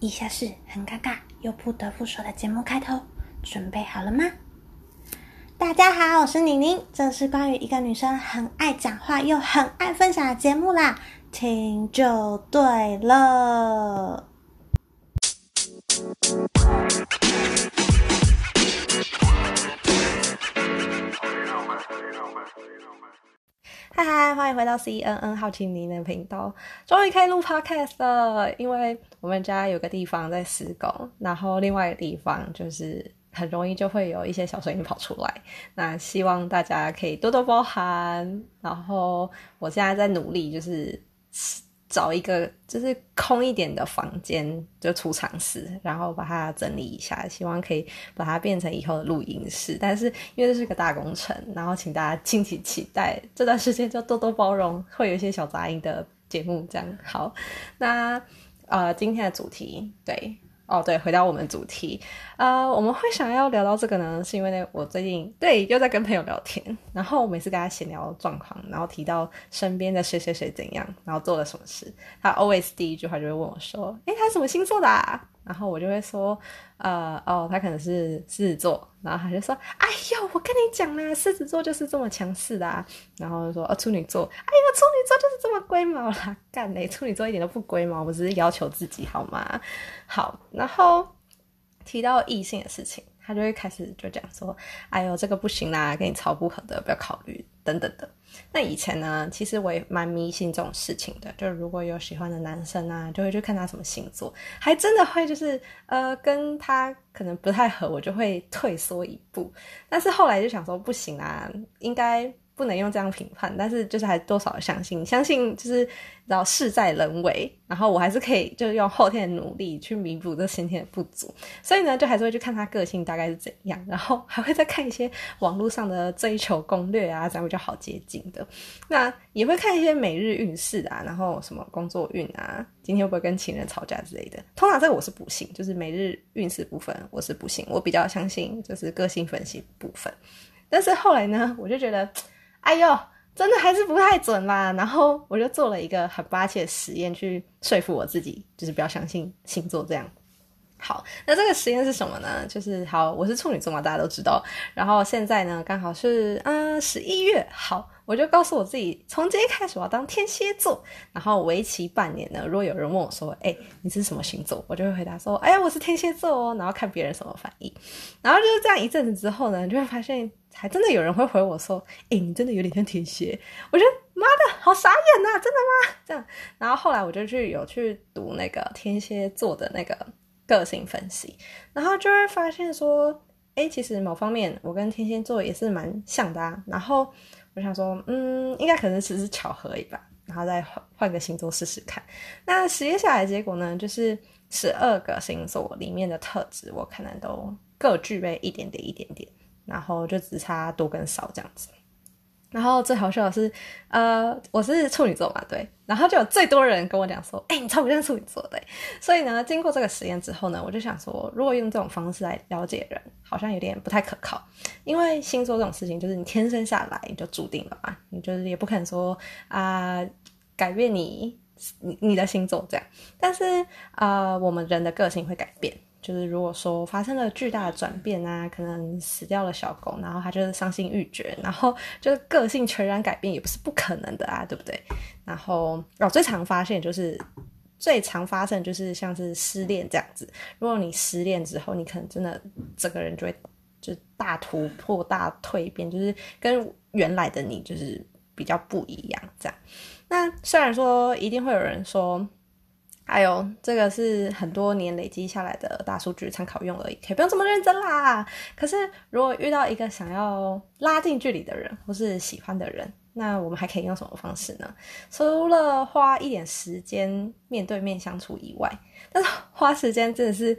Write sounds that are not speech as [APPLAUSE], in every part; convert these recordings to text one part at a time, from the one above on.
以下是很尴尬又不得不说的节目开头，准备好了吗？大家好，我是宁宁，这是关于一个女生很爱讲话又很爱分享的节目啦，听就对了。嗨嗨，欢迎回到 C N N 好奇你的频道，终于可以录 podcast 了。因为我们家有个地方在施工，然后另外一个地方就是很容易就会有一些小声音跑出来。那希望大家可以多多包涵。然后我现在在努力，就是找一个就是空一点的房间，就储藏室，然后把它整理一下，希望可以把它变成以后的录音室。但是因为这是个大工程，然后请大家敬请期待，这段时间就多多包容，会有一些小杂音的节目。这样好，那呃，今天的主题对。哦，对，回到我们主题，呃，我们会想要聊到这个呢，是因为呢，我最近对又在跟朋友聊天，然后每次跟他闲聊状况，然后提到身边的谁谁谁怎样，然后做了什么事，他 always 第一句话就会问我说：“诶，他什么星座的？”啊？然后我就会说：“呃，哦，他可能是狮子座。”然后他就说：“哎呦，我跟你讲啦，狮子座就是这么强势的。”啊。然后说：“哦，处女座，哎呀，处女座就是这么龟毛啦，干嘞，处女座一点都不龟毛，我只是要求自己好吗？”好，然后提到异性的事情。他就会开始就讲说：“哎呦，这个不行啦，跟你超不合的，不要考虑等等的。”那以前呢，其实我也蛮迷信这种事情的，就如果有喜欢的男生啊，就会去看他什么星座，还真的会就是呃跟他可能不太合，我就会退缩一步。但是后来就想说，不行啊，应该。不能用这样评判，但是就是还多少相信，相信就是然后事在人为，然后我还是可以就是用后天的努力去弥补这先天的不足，所以呢，就还是会去看他个性大概是怎样，然后还会再看一些网络上的追求攻略啊，这样比较好接近的。那也会看一些每日运势啊，然后什么工作运啊，今天会不会跟情人吵架之类的。通常这个我是不信，就是每日运势部分我是不信，我比较相信就是个性分析部分。但是后来呢，我就觉得。哎呦，真的还是不太准啦。然后我就做了一个很霸气的实验，去说服我自己，就是不要相信星座这样。好，那这个实验是什么呢？就是好，我是处女座嘛，大家都知道。然后现在呢，刚好是嗯十一月，好，我就告诉我自己，从今天开始我要当天蝎座。然后为期半年呢，如果有人问我说，哎，你是什么星座？我就会回答说，哎呀，我是天蝎座哦。然后看别人什么反应。然后就是这样一阵子之后呢，就会发现。还真的有人会回我说：“哎，你真的有点像天蝎。”我觉得妈的好傻眼呐！真的吗？这样，然后后来我就去有去读那个天蝎座的那个个性分析，然后就会发现说：“哎，其实某方面我跟天蝎座也是蛮像的啊。”然后我想说：“嗯，应该可能只是巧合一般。”然后再换换个星座试试看。那实验下来结果呢，就是十二个星座里面的特质，我可能都各具备一点点，一点点。然后就只差多跟少这样子，然后最好笑的是，呃，我是处女座嘛，对，然后就有最多人跟我讲说，哎，你超不像处女座的，所以呢，经过这个实验之后呢，我就想说，如果用这种方式来了解人，好像有点不太可靠，因为星座这种事情就是你天生下来你就注定了嘛，你就是也不可能说啊改变你你你的星座这样，但是啊，我们人的个性会改变。就是如果说发生了巨大的转变啊，可能死掉了小狗，然后他就是伤心欲绝，然后就是个性全然改变也不是不可能的啊，对不对？然后哦，最常发现就是最常发生就是像是失恋这样子。如果你失恋之后，你可能真的整个人就会就大突破、大蜕变，就是跟原来的你就是比较不一样这样。那虽然说一定会有人说。还有这个是很多年累积下来的大数据参考用而已，可以不用这么认真啦。可是如果遇到一个想要拉近距离的人，或是喜欢的人，那我们还可以用什么方式呢？除了花一点时间面对面相处以外，但是花时间真的是，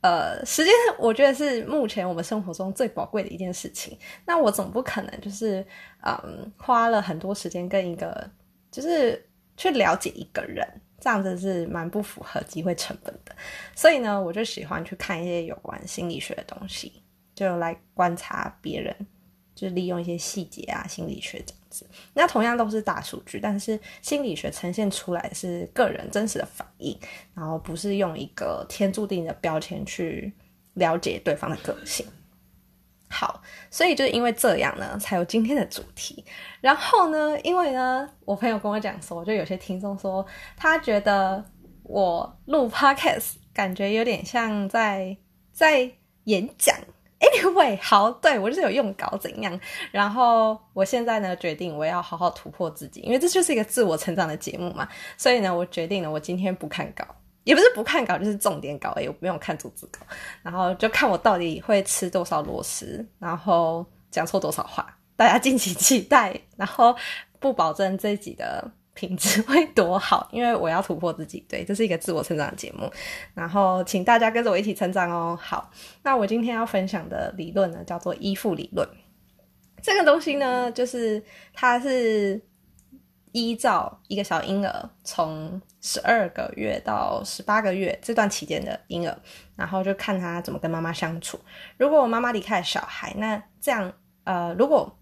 呃，时间我觉得是目前我们生活中最宝贵的一件事情。那我总不可能就是，嗯，花了很多时间跟一个，就是去了解一个人。这样子是蛮不符合机会成本的，所以呢，我就喜欢去看一些有关心理学的东西，就来观察别人就利用一些细节啊、心理学这样子。那同样都是大数据，但是心理学呈现出来是个人真实的反应，然后不是用一个天注定的标签去了解对方的个性。好，所以就因为这样呢，才有今天的主题。然后呢，因为呢，我朋友跟我讲说，就有些听众说，他觉得我录 podcast 感觉有点像在在演讲。Anyway，[LAUGHS] 好，对我就是有用稿怎样。然后我现在呢，决定我要好好突破自己，因为这就是一个自我成长的节目嘛。所以呢，我决定了，我今天不看稿。也不是不看稿，就是重点稿，哎，我不用看组织稿，然后就看我到底会吃多少螺丝，然后讲错多少话，大家敬请期待。然后不保证这一集的品质会多好，因为我要突破自己，对，这是一个自我成长的节目。然后请大家跟着我一起成长哦。好，那我今天要分享的理论呢，叫做依附理论。这个东西呢，就是它是。依照一个小婴儿从十二个月到十八个月这段期间的婴儿，然后就看他怎么跟妈妈相处。如果妈妈离开小孩，那这样呃，如果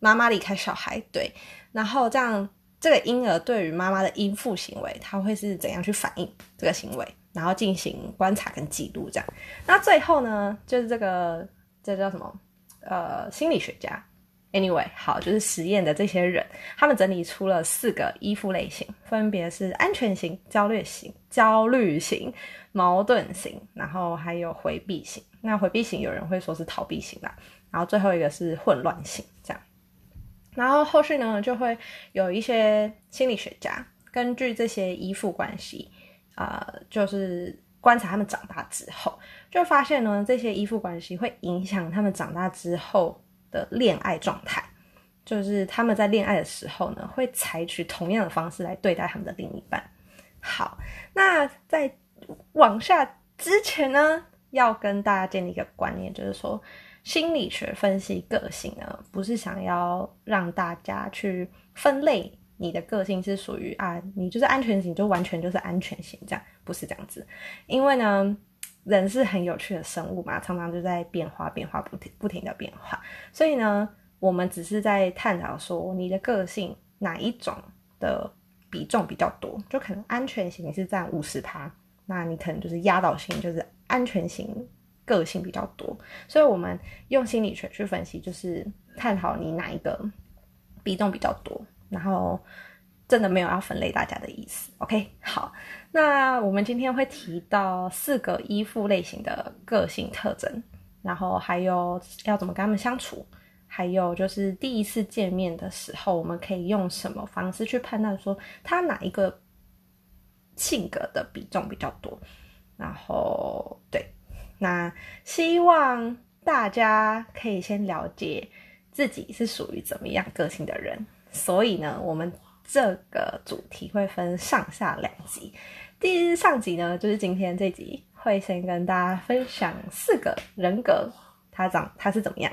妈妈离开小孩，对，然后这样这个婴儿对于妈妈的依附行为，他会是怎样去反应这个行为，然后进行观察跟记录这样。那最后呢，就是这个这叫什么？呃，心理学家。Anyway，好，就是实验的这些人，他们整理出了四个依附类型，分别是安全型、焦虑型、焦虑型、矛盾型，然后还有回避型。那回避型有人会说是逃避型啦，然后最后一个是混乱型，这样。然后后续呢，就会有一些心理学家根据这些依附关系，啊，就是观察他们长大之后，就发现呢，这些依附关系会影响他们长大之后。的恋爱状态，就是他们在恋爱的时候呢，会采取同样的方式来对待他们的另一半。好，那在往下之前呢，要跟大家建立一个观念，就是说心理学分析个性呢，不是想要让大家去分类你的个性是属于啊，你就是安全型，就完全就是安全型这样，不是这样子，因为呢。人是很有趣的生物嘛，常常就在变化、变化不停、不停的变化。所以呢，我们只是在探讨说，你的个性哪一种的比重比较多，就可能安全型是占五十趴，那你可能就是压倒性就是安全型个性比较多。所以我们用心理学去分析，就是探讨你哪一个比重比较多，然后。真的没有要分类大家的意思，OK？好，那我们今天会提到四个依附类型的个性特征，然后还有要怎么跟他们相处，还有就是第一次见面的时候，我们可以用什么方式去判断说他哪一个性格的比重比较多。然后，对，那希望大家可以先了解自己是属于怎么样个性的人。所以呢，我们。这个主题会分上下两集，第一上集呢，就是今天这集会先跟大家分享四个人格，他长他是怎么样，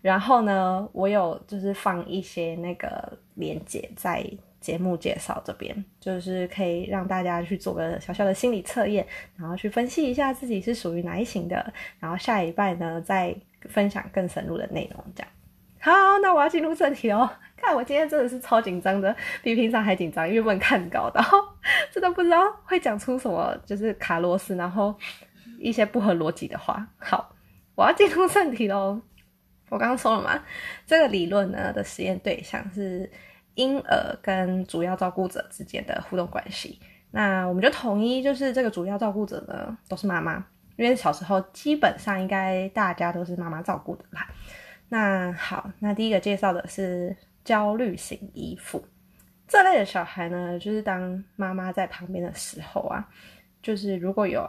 然后呢，我有就是放一些那个连接在节目介绍这边，就是可以让大家去做个小小的心理测验，然后去分析一下自己是属于哪一型的，然后下一拜呢再分享更深入的内容，这样。好，那我要进入正题哦。看我今天真的是超紧张的，比平常还紧张，因为不能看稿，然后 [LAUGHS] 真的不知道会讲出什么，就是卡螺丝，然后一些不合逻辑的话。好，我要进入正题喽。我刚刚说了嘛，这个理论呢的实验对象是婴儿跟主要照顾者之间的互动关系。那我们就统一，就是这个主要照顾者呢都是妈妈，因为小时候基本上应该大家都是妈妈照顾的啦。那好，那第一个介绍的是。焦虑型依附这类的小孩呢，就是当妈妈在旁边的时候啊，就是如果有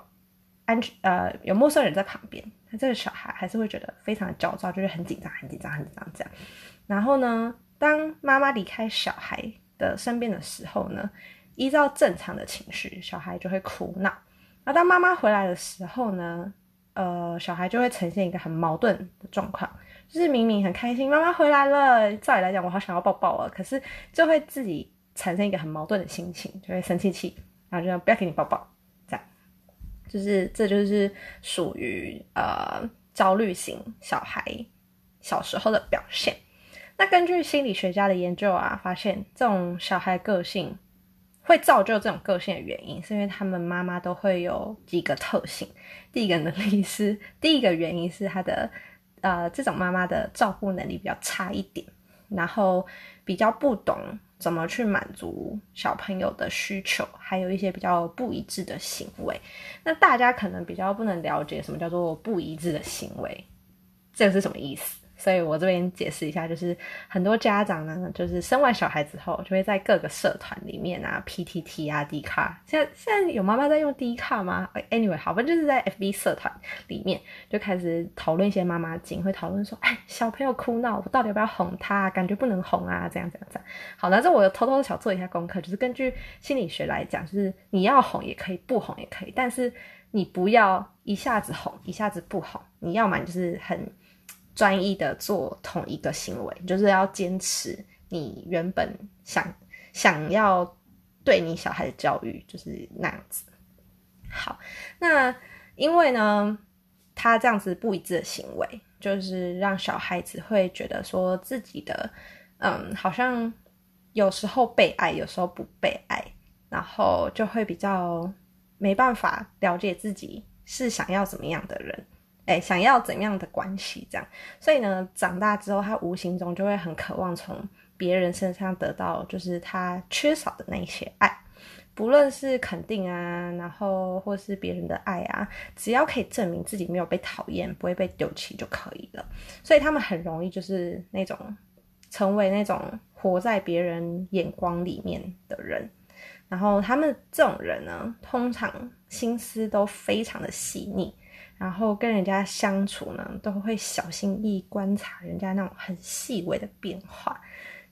安全呃有陌生人在旁边，他这个小孩还是会觉得非常的焦躁，就是很紧张、很紧张、很紧张这样。然后呢，当妈妈离开小孩的身边的时候呢，依照正常的情绪，小孩就会哭闹。那当妈妈回来的时候呢，呃，小孩就会呈现一个很矛盾的状况。就是明明很开心，妈妈回来了。照理来讲，我好想要抱抱啊，可是就会自己产生一个很矛盾的心情，就会生气气，然后就不要给你抱抱，这样，就是这就是属于呃焦虑型小孩小时候的表现。那根据心理学家的研究啊，发现这种小孩个性会造就这种个性的原因，是因为他们妈妈都会有几个特性。第一个能力是，第一个原因是他的呃，这种妈妈的照顾能力比较差一点，然后比较不懂怎么去满足小朋友的需求，还有一些比较不一致的行为。那大家可能比较不能了解什么叫做不一致的行为，这个是什么意思？所以我这边解释一下，就是很多家长呢，就是生完小孩之后，就会在各个社团里面啊，PTT 啊，D 卡，现在现在有妈妈在用 D 卡吗？Anyway，好吧，就是在 FB 社团里面就开始讨论一些妈妈经，会讨论说，哎，小朋友哭闹，我到底要不要哄他？感觉不能哄啊，这样这样这样。好，那这我偷偷的小做一下功课，就是根据心理学来讲，就是你要哄也可以，不哄也可以，但是你不要一下子哄，一下子不哄，你要么就是很。专一的做同一个行为，就是要坚持你原本想想要对你小孩的教育，就是那样子。好，那因为呢，他这样子不一致的行为，就是让小孩子会觉得说自己的，嗯，好像有时候被爱，有时候不被爱，然后就会比较没办法了解自己是想要怎么样的人。哎，想要怎样的关系？这样，所以呢，长大之后，他无形中就会很渴望从别人身上得到，就是他缺少的那些爱，不论是肯定啊，然后或是别人的爱啊，只要可以证明自己没有被讨厌，不会被丢弃就可以了。所以他们很容易就是那种成为那种活在别人眼光里面的人，然后他们这种人呢，通常心思都非常的细腻。然后跟人家相处呢，都会小心翼翼观察人家那种很细微的变化，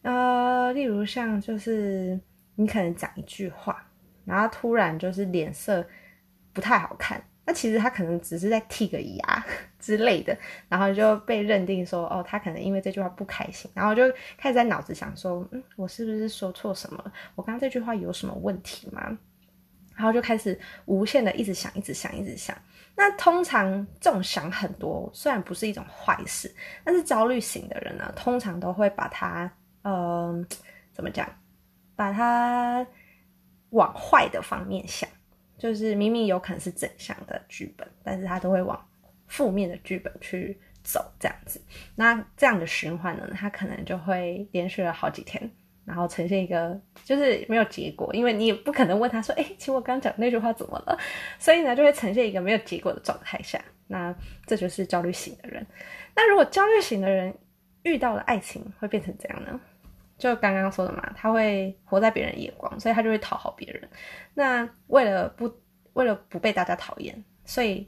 呃，例如像就是你可能讲一句话，然后突然就是脸色不太好看，那其实他可能只是在剔个牙 [LAUGHS] 之类的，然后就被认定说，哦，他可能因为这句话不开心，然后就开始在脑子想说，嗯，我是不是说错什么？我刚刚这句话有什么问题吗？然后就开始无限的一直想，一直想，一直想。那通常这种想很多，虽然不是一种坏事，但是焦虑型的人呢，通常都会把它，呃，怎么讲，把它往坏的方面想，就是明明有可能是正向的剧本，但是他都会往负面的剧本去走，这样子。那这样的循环呢，他可能就会连续了好几天。然后呈现一个就是没有结果，因为你也不可能问他说：“哎，请我刚讲那句话怎么了？”所以呢，就会呈现一个没有结果的状态下。那这就是焦虑型的人。那如果焦虑型的人遇到了爱情，会变成怎样呢？就刚刚说的嘛，他会活在别人眼光，所以他就会讨好别人。那为了不为了不被大家讨厌，所以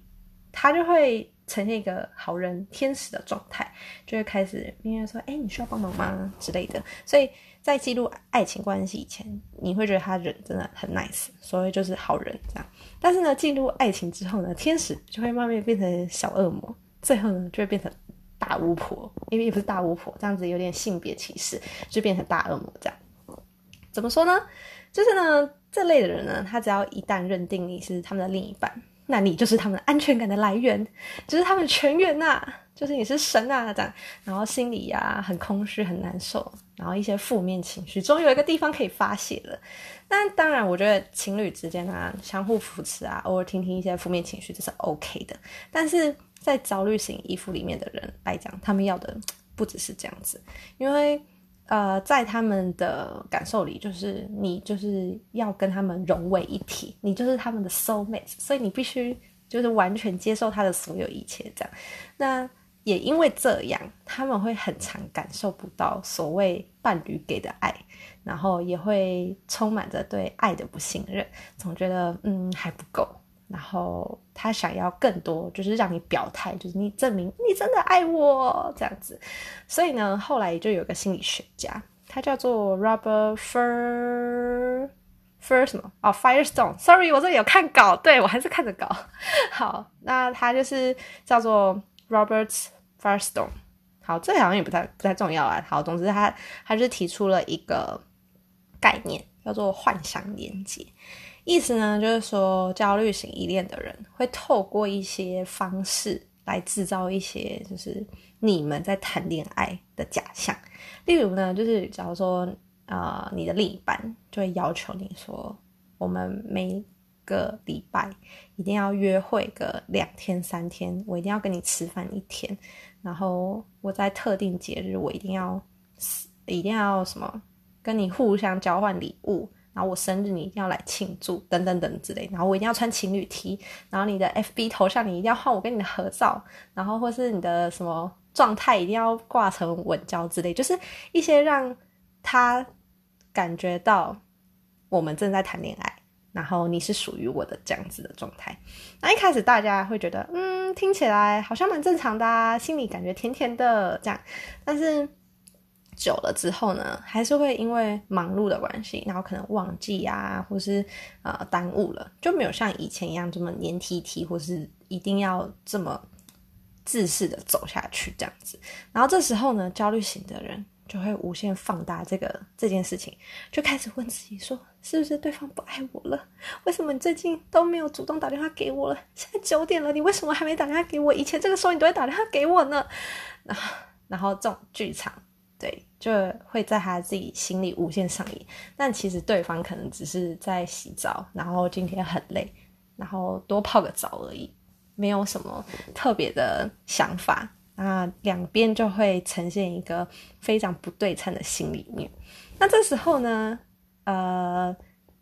他就会呈现一个好人天使的状态，就会开始别人说：“哎，你需要帮忙吗？”之类的。所以。在记录爱情关系以前，你会觉得他人真的很 nice，所以就是好人这样。但是呢，进入爱情之后呢，天使就会慢慢变成小恶魔，最后呢就会变成大巫婆，因为也不是大巫婆，这样子有点性别歧视，就变成大恶魔这样。怎么说呢？就是呢，这类的人呢，他只要一旦认定你是他们的另一半，那你就是他们安全感的来源，就是他们全员呐。就是你是神啊，这样，然后心里呀很空虚很难受，然后一些负面情绪，终于有一个地方可以发泄了。但当然，我觉得情侣之间啊，相互扶持啊，偶尔听听一些负面情绪，这是 OK 的。但是在焦虑型依附里面的人来讲，他们要的不只是这样子，因为呃，在他们的感受里，就是你就是要跟他们融为一体，你就是他们的 soul mate，所以你必须就是完全接受他的所有一切，这样。那也因为这样，他们会很常感受不到所谓伴侣给的爱，然后也会充满着对爱的不信任，总觉得嗯还不够，然后他想要更多，就是让你表态，就是你证明你真的爱我这样子。所以呢，后来就有个心理学家，他叫做 Robert Fir Fir 什么哦 Firestone，Sorry，我这里有看稿，对我还是看着稿。好，那他就是叫做。Robert's Firestone，好，这好像也不太不太重要啊。好，总之他他就提出了一个概念，叫做幻想连接。意思呢，就是说焦虑型依恋的人会透过一些方式来制造一些就是你们在谈恋爱的假象。例如呢，就是假如说呃你的另一半就会要求你说，我们每个礼拜一定要约会个两天三天，我一定要跟你吃饭一天，然后我在特定节日我一定要一定要什么跟你互相交换礼物。然后我生日你一定要来庆祝，等等等之类。然后我一定要穿情侣 T，然后你的 FB 头像你一定要换我跟你的合照，然后或是你的什么状态一定要挂成稳交之类，就是一些让他感觉到我们正在谈恋爱，然后你是属于我的这样子的状态。那一开始大家会觉得，嗯，听起来好像蛮正常的，啊，心里感觉甜甜的这样，但是。久了之后呢，还是会因为忙碌的关系，然后可能忘记啊，或是呃耽误了，就没有像以前一样这么黏 T T，或是一定要这么自私的走下去这样子。然后这时候呢，焦虑型的人就会无限放大这个这件事情，就开始问自己说：是不是对方不爱我了？为什么你最近都没有主动打电话给我了？现在九点了，你为什么还没打电话给我？以前这个时候你都会打电话给我呢？然后，然后这种剧场。对，就会在他自己心里无限上演，但其实对方可能只是在洗澡，然后今天很累，然后多泡个澡而已，没有什么特别的想法。那两边就会呈现一个非常不对称的心里面。那这时候呢，呃，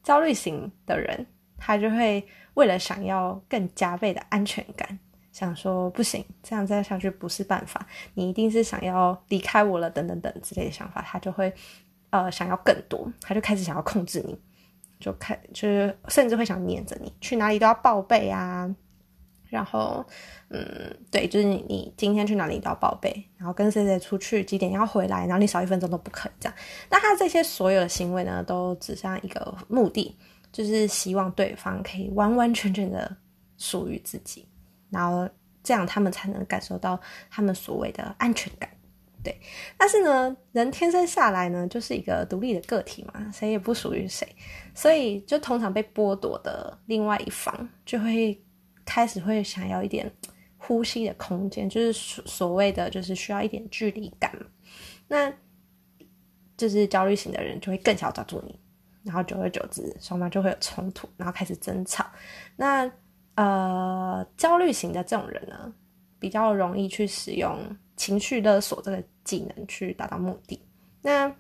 焦虑型的人，他就会为了想要更加倍的安全感。想说不行，这样再下去不是办法。你一定是想要离开我了，等等等之类的想法，他就会呃想要更多，他就开始想要控制你，就开就是甚至会想黏着你，去哪里都要报备啊。然后嗯，对，就是你你今天去哪里都要报备，然后跟谁谁出去几点要回来，然后你少一分钟都不可以这样。那他这些所有的行为呢，都指向一个目的，就是希望对方可以完完全全的属于自己。然后这样他们才能感受到他们所谓的安全感，对。但是呢，人天生下来呢就是一个独立的个体嘛，谁也不属于谁，所以就通常被剥夺的另外一方就会开始会想要一点呼吸的空间，就是所所谓的就是需要一点距离感。那就是焦虑型的人就会更想要抓住你，然后久而久之双方就会有冲突，然后开始争吵。那呃，焦虑型的这种人呢，比较容易去使用情绪勒索这个技能去达到目的。那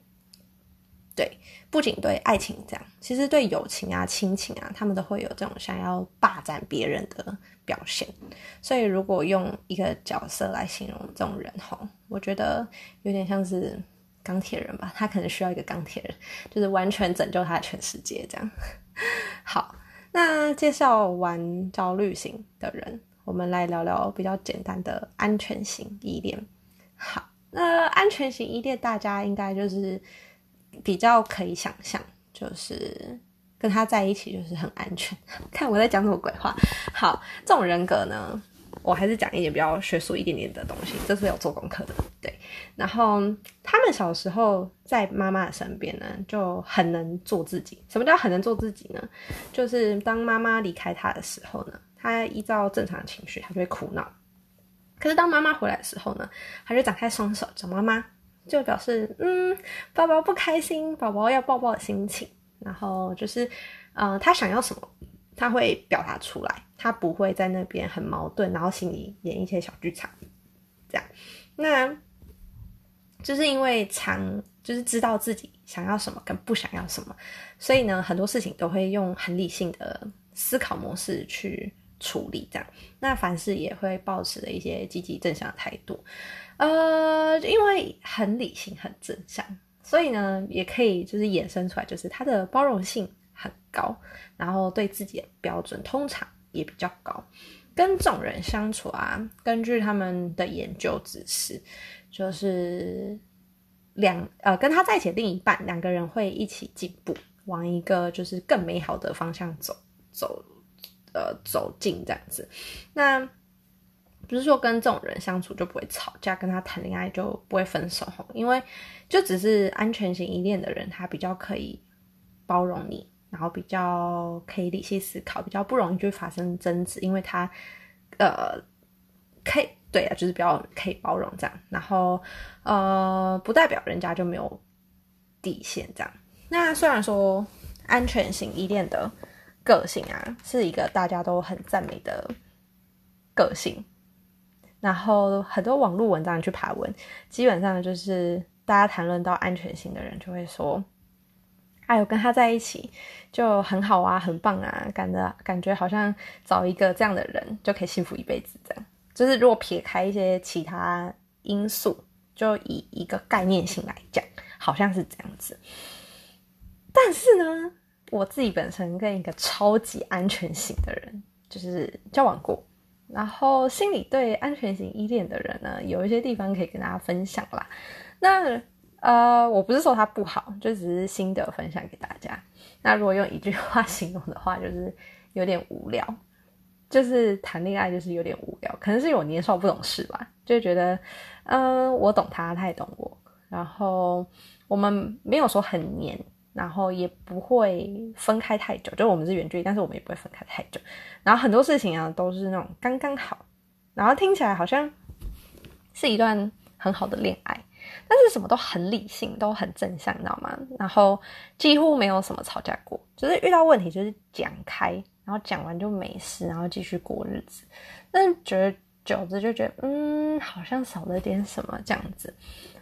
对，不仅对爱情这样，其实对友情啊、亲情啊，他们都会有这种想要霸占别人的表现。所以，如果用一个角色来形容这种人吼，我觉得有点像是钢铁人吧。他可能需要一个钢铁人，就是完全拯救他的全世界这样。[LAUGHS] 好。那介绍完焦虑型的人，我们来聊聊比较简单的安全型依恋。好，那安全型依恋大家应该就是比较可以想象，就是跟他在一起就是很安全。[LAUGHS] 看我在讲什么鬼话。好，这种人格呢？我还是讲一点比较学术一点点的东西，这是有做功课的，对。然后他们小时候在妈妈的身边呢，就很能做自己。什么叫很能做自己呢？就是当妈妈离开他的时候呢，他依照正常情绪，他就会哭闹。可是当妈妈回来的时候呢，他就展开双手找妈妈，就表示嗯，宝宝不开心，宝宝要抱抱的心情。然后就是，呃，他想要什么？他会表达出来，他不会在那边很矛盾，然后心里演一些小剧场，这样。那就是因为常就是知道自己想要什么跟不想要什么，所以呢，很多事情都会用很理性的思考模式去处理，这样。那凡事也会保持的一些积极正向的态度，呃，因为很理性很正向，所以呢，也可以就是衍生出来，就是他的包容性。很高，然后对自己的标准通常也比较高。跟这种人相处啊，根据他们的研究指示，就是两呃跟他在一起的另一半两个人会一起进步，往一个就是更美好的方向走走呃走近这样子。那不是说跟这种人相处就不会吵架，跟他谈恋爱就不会分手因为就只是安全型依恋的人，他比较可以包容你。然后比较可以理性思考，比较不容易就发生争执，因为他，呃，可以对啊，就是比较可以包容这样。然后呃，不代表人家就没有底线这样。那虽然说安全型依恋的个性啊，是一个大家都很赞美的个性。然后很多网络文章去爬文，基本上就是大家谈论到安全型的人，就会说：“哎我，跟他在一起就很好啊，很棒啊，感的感觉好像找一个这样的人就可以幸福一辈子。”这样就是如果撇开一些其他因素，就以一个概念性来讲，好像是这样子。但是呢，我自己本身跟一个超级安全型的人就是交往过。然后心里对安全型依恋的人呢，有一些地方可以跟大家分享啦。那呃，我不是说他不好，就只是心得分享给大家。那如果用一句话形容的话，就是有点无聊，就是谈恋爱就是有点无聊。可能是我年少不懂事吧，就觉得嗯，我懂他，他也懂我。然后我们没有说很黏。然后也不会分开太久，就我们是远距离，但是我们也不会分开太久。然后很多事情啊都是那种刚刚好，然后听起来好像是一段很好的恋爱，但是什么都很理性，都很正向，你知道吗？然后几乎没有什么吵架过，就是遇到问题就是讲开，然后讲完就没事，然后继续过日子。但是觉得久了就觉得，嗯，好像少了点什么这样子。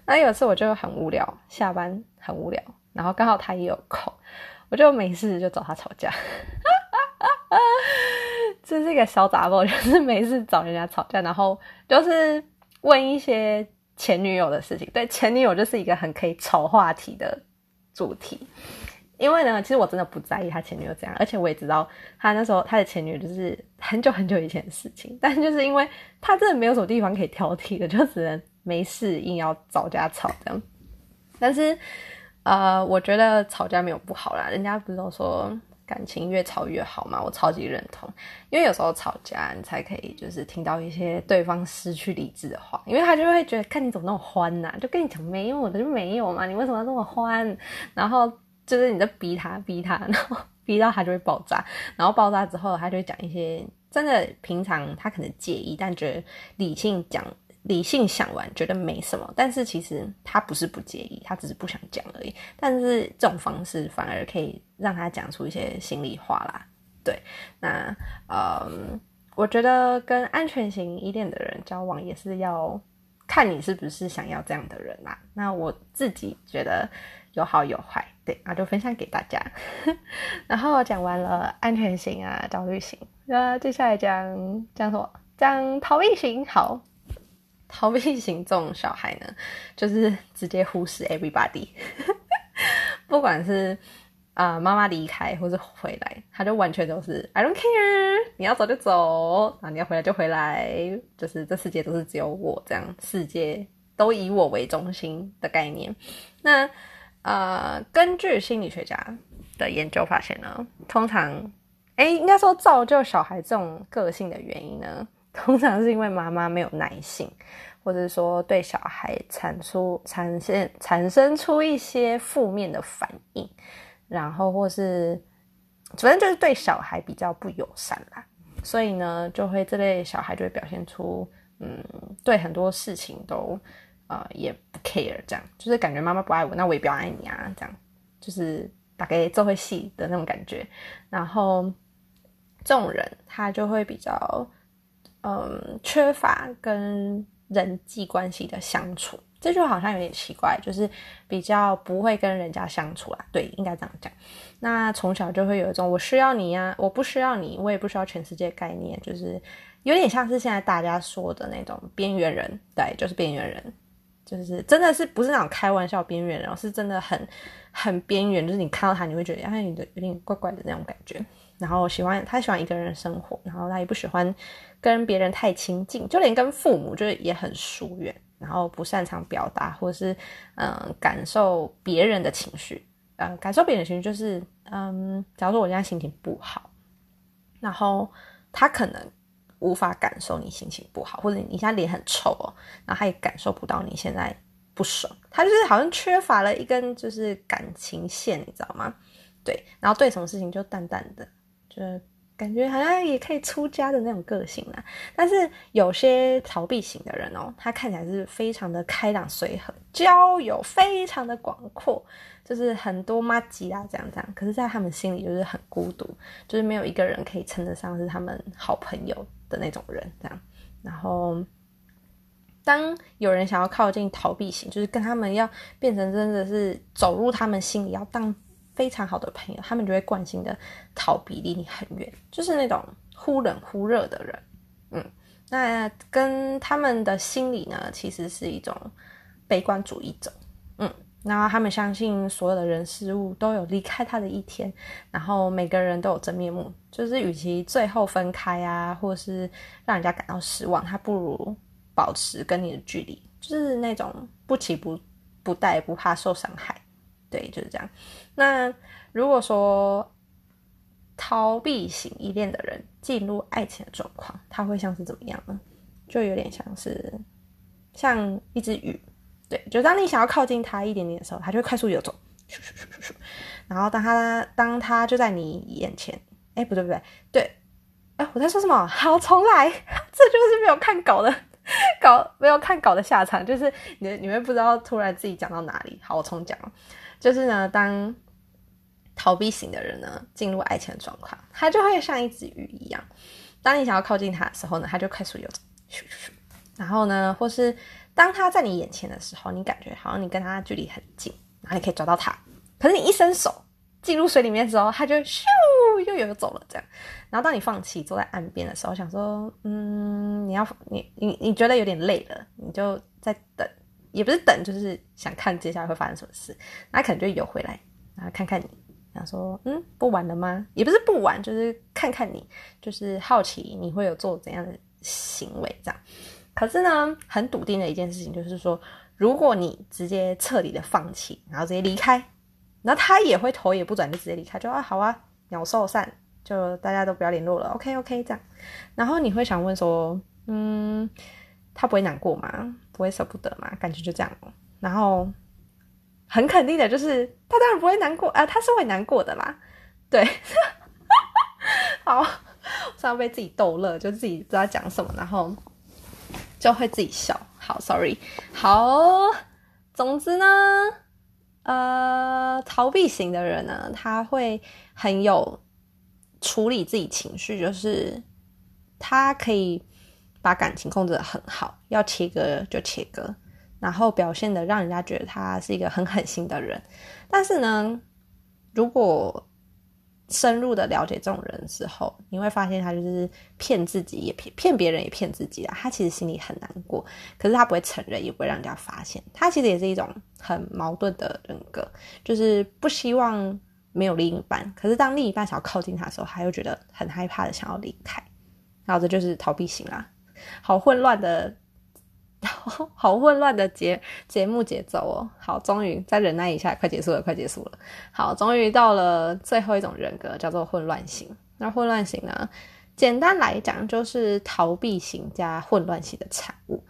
那有一次我就很无聊，下班很无聊。然后刚好他也有空，我就没事就找他吵架。[LAUGHS] 这是一个小杂包，就是没事找人家吵架，然后就是问一些前女友的事情。对，前女友就是一个很可以炒话题的主题。因为呢，其实我真的不在意他前女友怎样，而且我也知道他那时候他的前女友就是很久很久以前的事情。[LAUGHS] 但就是因为他真的没有什么地方可以挑剔的，就只能没事硬要找家吵这样。但是。呃，我觉得吵架没有不好啦，人家不是都说感情越吵越好嘛？我超级认同，因为有时候吵架你才可以就是听到一些对方失去理智的话，因为他就会觉得看你怎么那么欢呐，就跟你讲没有我的就没有嘛，你为什么要那么欢？然后就是你在逼他逼他，[LAUGHS] 然后逼到他就会爆炸，然后爆炸之后他就会讲一些真的平常他可能介意，但觉得理性讲。理性想完觉得没什么，但是其实他不是不介意，他只是不想讲而已。但是这种方式反而可以让他讲出一些心里话啦。对，那嗯，我觉得跟安全型依恋的人交往也是要看你是不是想要这样的人啦。那我自己觉得有好有坏，对，那就分享给大家。[LAUGHS] 然后讲完了安全型啊，焦虑型，那接下来讲讲什么？讲逃避型，好。逃避型这种小孩呢，[LAUGHS] 就是直接忽视 everybody，[LAUGHS] 不管是啊妈妈离开或者回来，他就完全都是 I don't care，你要走就走，啊你要回来就回来，就是这世界都是只有我这样，世界都以我为中心的概念。那呃，根据心理学家的研究发现呢，通常哎，应该说造就小孩这种个性的原因呢。通常是因为妈妈没有耐性，或者说对小孩产出产生产生出一些负面的反应，然后或是反正就是对小孩比较不友善啦，所以呢，就会这类小孩就会表现出嗯，对很多事情都呃也不 care，这样就是感觉妈妈不爱我，那我也不要爱你啊，这样就是大概这会戏的那种感觉，然后这种人他就会比较。嗯，缺乏跟人际关系的相处，这就好像有点奇怪，就是比较不会跟人家相处啊。对，应该这样讲。那从小就会有一种我需要你呀，我不需要你，我也不需要全世界概念，就是有点像是现在大家说的那种边缘人。对，就是边缘人，就是真的是不是那种开玩笑边缘人，是真的很很边缘，就是你看到他你会觉得哎，你的有点怪怪的那种感觉。然后喜欢他喜欢一个人生活，然后他也不喜欢跟别人太亲近，就连跟父母就是也很疏远，然后不擅长表达或者是嗯感受别人的情绪，嗯感受别人的情绪就是嗯，假如说我现在心情不好，然后他可能无法感受你心情不好，或者你现在脸很臭哦，然后他也感受不到你现在不爽，他就是好像缺乏了一根就是感情线，你知道吗？对，然后对什么事情就淡淡的。就感觉好像也可以出家的那种个性啦。但是有些逃避型的人哦，他看起来是非常的开朗随和，交友非常的广阔，就是很多妈吉啊这样这样。可是，在他们心里就是很孤独，就是没有一个人可以称得上是他们好朋友的那种人这样。然后，当有人想要靠近逃避型，就是跟他们要变成真的是走入他们心里，要当。非常好的朋友，他们就会惯性的逃避，离你很远，就是那种忽冷忽热的人。嗯，那跟他们的心理呢，其实是一种悲观主义者。嗯，然后他们相信所有的人事物都有离开他的一天，然后每个人都有真面目。就是与其最后分开啊，或是让人家感到失望，他不如保持跟你的距离，就是那种不起不不带，不怕受伤害。对，就是这样。那如果说逃避型依恋的人进入爱情的状况，他会像是怎么样呢？就有点像是像一只鱼，对，就当你想要靠近他一点点的时候，他就会快速游走，咻咻咻咻咻。然后当他当他就在你眼前，哎，不对不对，对，哎，我在说什么？好，重来，[LAUGHS] 这就是没有看稿的 [LAUGHS] 稿，没有看稿的下场，就是你你们不知道突然自己讲到哪里。好，我重讲。就是呢，当逃避型的人呢进入爱情的状况，他就会像一只鱼一样。当你想要靠近他的时候呢，他就快速游走，咻咻咻。然后呢，或是当他在你眼前的时候，你感觉好像你跟他距离很近，然后你可以抓到他。可是你一伸手进入水里面的时候，他就咻又游走了。这样，然后当你放弃坐在岸边的时候，想说，嗯，你要你你你觉得有点累了，你就在等。也不是等，就是想看接下来会发生什么事，那可能就游回来，然后看看你，想说，嗯，不玩了吗？也不是不玩，就是看看你，就是好奇你会有做怎样的行为这样。可是呢，很笃定的一件事情就是说，如果你直接彻底的放弃，然后直接离开，然后他也会头也不转就直接离开，就啊好啊，鸟兽散，就大家都不要联络了，OK OK 这样。然后你会想问说，嗯。他不会难过吗？不会舍不得吗？感觉就这样。然后很肯定的就是，他当然不会难过啊，他是会难过的啦。对，[LAUGHS] 好，常常被自己逗乐，就自己不知道讲什么，然后就会自己笑。好，sorry。好，总之呢，呃，逃避型的人呢，他会很有处理自己情绪，就是他可以。把感情控制的很好，要切割就切割，然后表现的让人家觉得他是一个很狠心的人。但是呢，如果深入的了解这种人之后，你会发现他就是骗自己也骗骗别人也骗自己啊。他其实心里很难过，可是他不会承认，也不会让人家发现。他其实也是一种很矛盾的人格，就是不希望没有另一半，可是当另一半想要靠近他的时候，他又觉得很害怕的想要离开。然后这就是逃避型啦。好混乱的，[LAUGHS] 好混乱的节节目节奏哦。好，终于再忍耐一下，快结束了，快结束了。好，终于到了最后一种人格，叫做混乱型。那混乱型呢，简单来讲就是逃避型加混乱型的产物。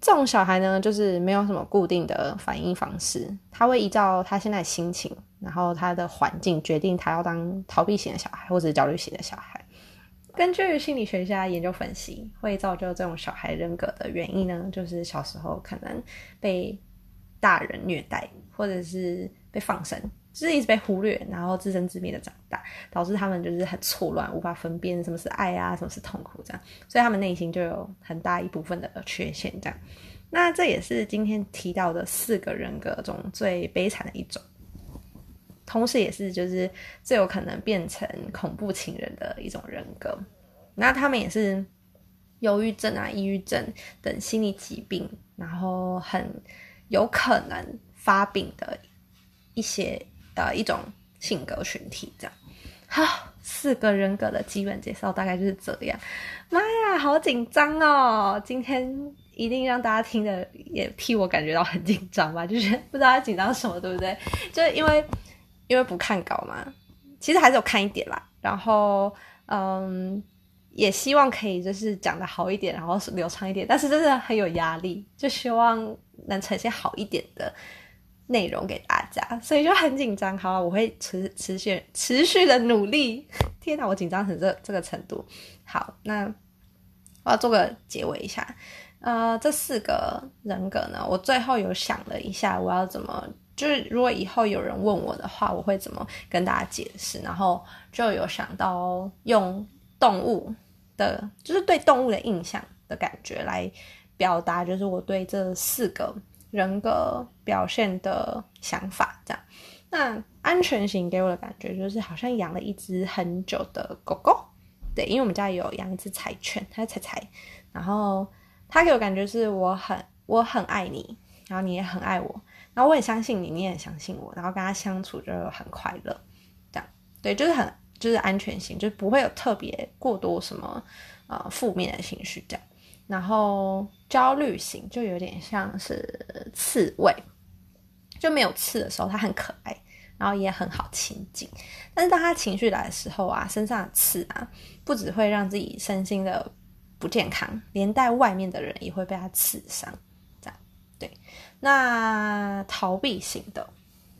这种小孩呢，就是没有什么固定的反应方式，他会依照他现在心情，然后他的环境决定他要当逃避型的小孩，或者焦虑型的小孩。根据心理学家研究分析，会造就这种小孩人格的原因呢，就是小时候可能被大人虐待，或者是被放生，就是一直被忽略，然后自生自灭的长大，导致他们就是很错乱，无法分辨什么是爱啊，什么是痛苦这样，所以他们内心就有很大一部分的缺陷这样。那这也是今天提到的四个人格中最悲惨的一种。同时，也是就是最有可能变成恐怖情人的一种人格。那他们也是忧郁症啊、抑郁症等心理疾病，然后很有可能发病的一些呃一种性格群体。这样，好，四个人格的基本介绍大概就是这样。妈呀，好紧张哦！今天一定让大家听的也替我感觉到很紧张吧？就是不知道紧张什么，对不对？就是因为。因为不看稿嘛，其实还是有看一点啦。然后，嗯，也希望可以就是讲的好一点，然后流畅一点。但是真的很有压力，就希望能呈现好一点的内容给大家，所以就很紧张。好，我会持持续持续的努力。[LAUGHS] 天哪，我紧张成这这个程度。好，那我要做个结尾一下。呃，这四个人格呢，我最后有想了一下，我要怎么，就是如果以后有人问我的话，我会怎么跟大家解释？然后就有想到用动物的，就是对动物的印象的感觉来表达，就是我对这四个人格表现的想法。这样，那安全型给我的感觉就是好像养了一只很久的狗狗，对，因为我们家有养一只柴犬，它是柴柴，然后。它给我感觉是我很我很爱你，然后你也很爱我，然后我也相信你，你也相信我，然后跟他相处就很快乐，这样对，就是很就是安全性，就不会有特别过多什么呃负面的情绪这样。然后焦虑型就有点像是刺猬，就没有刺的时候它很可爱，然后也很好亲近，但是当他情绪来的时候啊，身上的刺啊，不只会让自己身心的。不健康，连带外面的人也会被他刺伤，这样对。那逃避型的，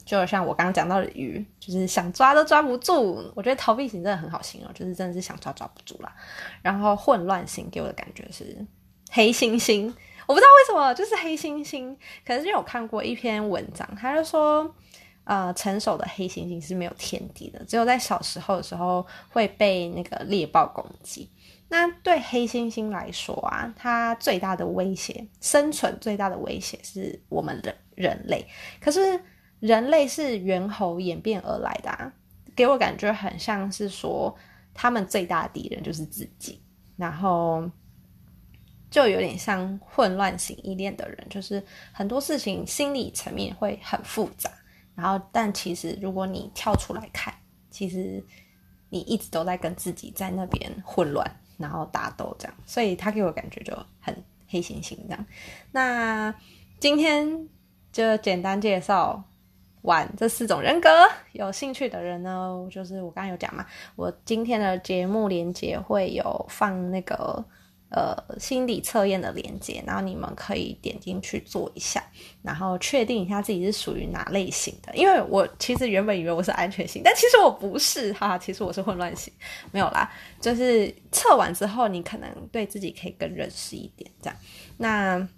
就像我刚刚讲到的鱼，就是想抓都抓不住。我觉得逃避型真的很好形容，就是真的是想抓抓不住啦。然后混乱型给我的感觉是黑猩猩，我不知道为什么就是黑猩猩，可能是因为我看过一篇文章，他就说，呃，成熟的黑猩猩是没有天敌的，只有在小时候的时候会被那个猎豹攻击。那对黑猩猩来说啊，它最大的威胁，生存最大的威胁是我们人人类。可是人类是猿猴演变而来的，啊，给我感觉很像是说，他们最大的敌人就是自己。然后就有点像混乱型依恋的人，就是很多事情心理层面会很复杂。然后，但其实如果你跳出来看，其实你一直都在跟自己在那边混乱。然后打斗这样，所以他给我感觉就很黑猩猩这样。那今天就简单介绍完这四种人格，有兴趣的人呢，就是我刚刚有讲嘛，我今天的节目连接会有放那个。呃，心理测验的连接，然后你们可以点进去做一下，然后确定一下自己是属于哪类型的。因为我其实原本以为我是安全型，但其实我不是哈，其实我是混乱型。没有啦，就是测完之后，你可能对自己可以更认识一点这样。那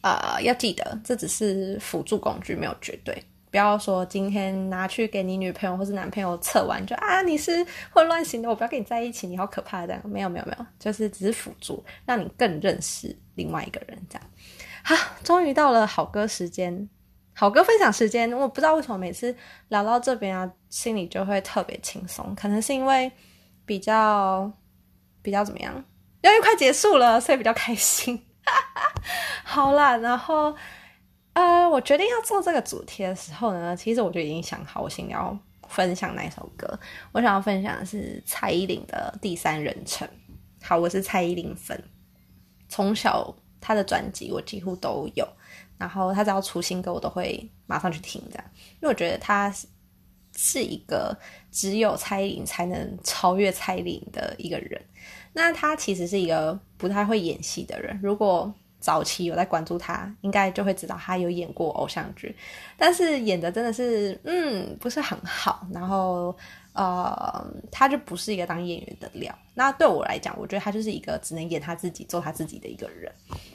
呃，要记得这只是辅助工具，没有绝对。不要说今天拿去给你女朋友或是男朋友测完就啊你是混乱型的，我不要跟你在一起，你好可怕这样。没有没有没有，就是只是辅助，让你更认识另外一个人这样。好，终于到了好歌时间，好歌分享时间。我不知道为什么每次聊到这边啊，心里就会特别轻松，可能是因为比较比较怎么样，因为快结束了，所以比较开心。[LAUGHS] 好啦，然后。呃，我决定要做这个主题的时候呢，其实我就已经想好，我想要分享哪首歌。我想要分享的是蔡依林的《第三人称》。好，我是蔡依林粉，从小她的专辑我几乎都有，然后她只要出新歌，我都会马上去听这样，因为我觉得她是一个只有蔡依林才能超越蔡依林的一个人。那她其实是一个不太会演戏的人，如果。早期有在关注他，应该就会知道他有演过偶像剧，但是演的真的是嗯不是很好，然后呃他就不是一个当演员的料。那对我来讲，我觉得他就是一个只能演他自己、做他自己的一个人。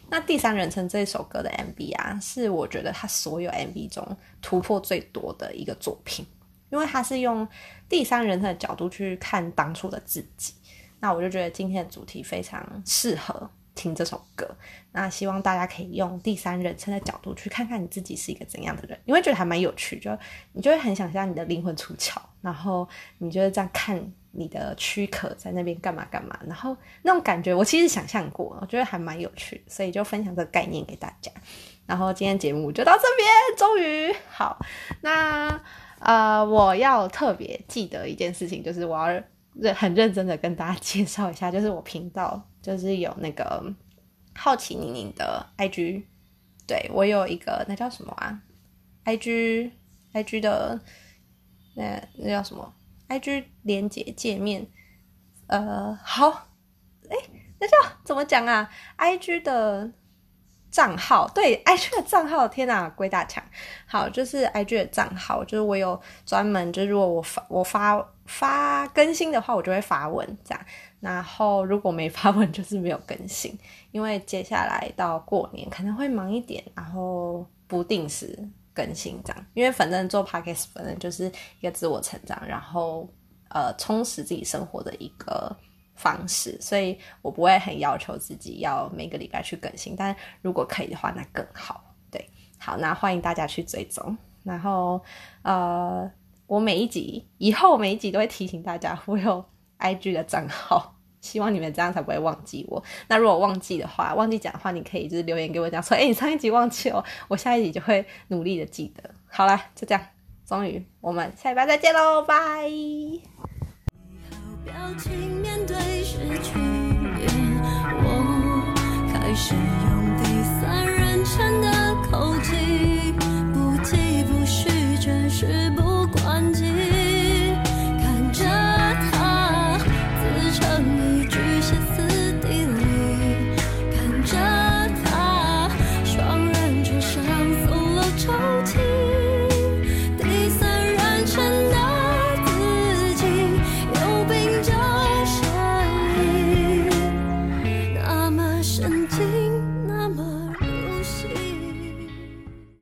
那第三人称这首歌的 MV 啊，是我觉得他所有 MV 中突破最多的一个作品，因为他是用第三人称的角度去看当初的自己。那我就觉得今天的主题非常适合。听这首歌，那希望大家可以用第三人称的角度去看看你自己是一个怎样的人，你会觉得还蛮有趣，就你就会很想象你的灵魂出窍，然后你就会这样看你的躯壳在那边干嘛干嘛，然后那种感觉我其实想象过，我觉得还蛮有趣，所以就分享这个概念给大家。然后今天节目就到这边，终于好。那呃，我要特别记得一件事情，就是我要认很认真的跟大家 [LAUGHS] 介绍一下，就是我频道。就是有那个好奇宁宁的 IG，对我有一个那叫什么啊？IG IG 的那那叫什么？IG 连接界面，呃，好，哎，那叫怎么讲啊？IG 的账号，对，IG 的账号，天哪，鬼打墙！好，就是 IG 的账号，就是我有专门，就是如果我发我发发更新的话，我就会发文这样。然后如果没发文，就是没有更新，因为接下来到过年可能会忙一点，然后不定时更新这样。因为反正做 podcast 反正就是一个自我成长，然后呃充实自己生活的一个方式，所以我不会很要求自己要每个礼拜去更新，但如果可以的话，那更好。对，好，那欢迎大家去追踪，然后呃。我每一集以后每一集都会提醒大家我有 IG 的账号，[LAUGHS] 希望你们这样才不会忘记我。那如果忘记的话，忘记讲的话，你可以就是留言给我讲说，哎，你上一集忘记哦，我下一集就会努力的记得。好了，就这样，终于我们下礼拜再见喽，拜。那么入戏。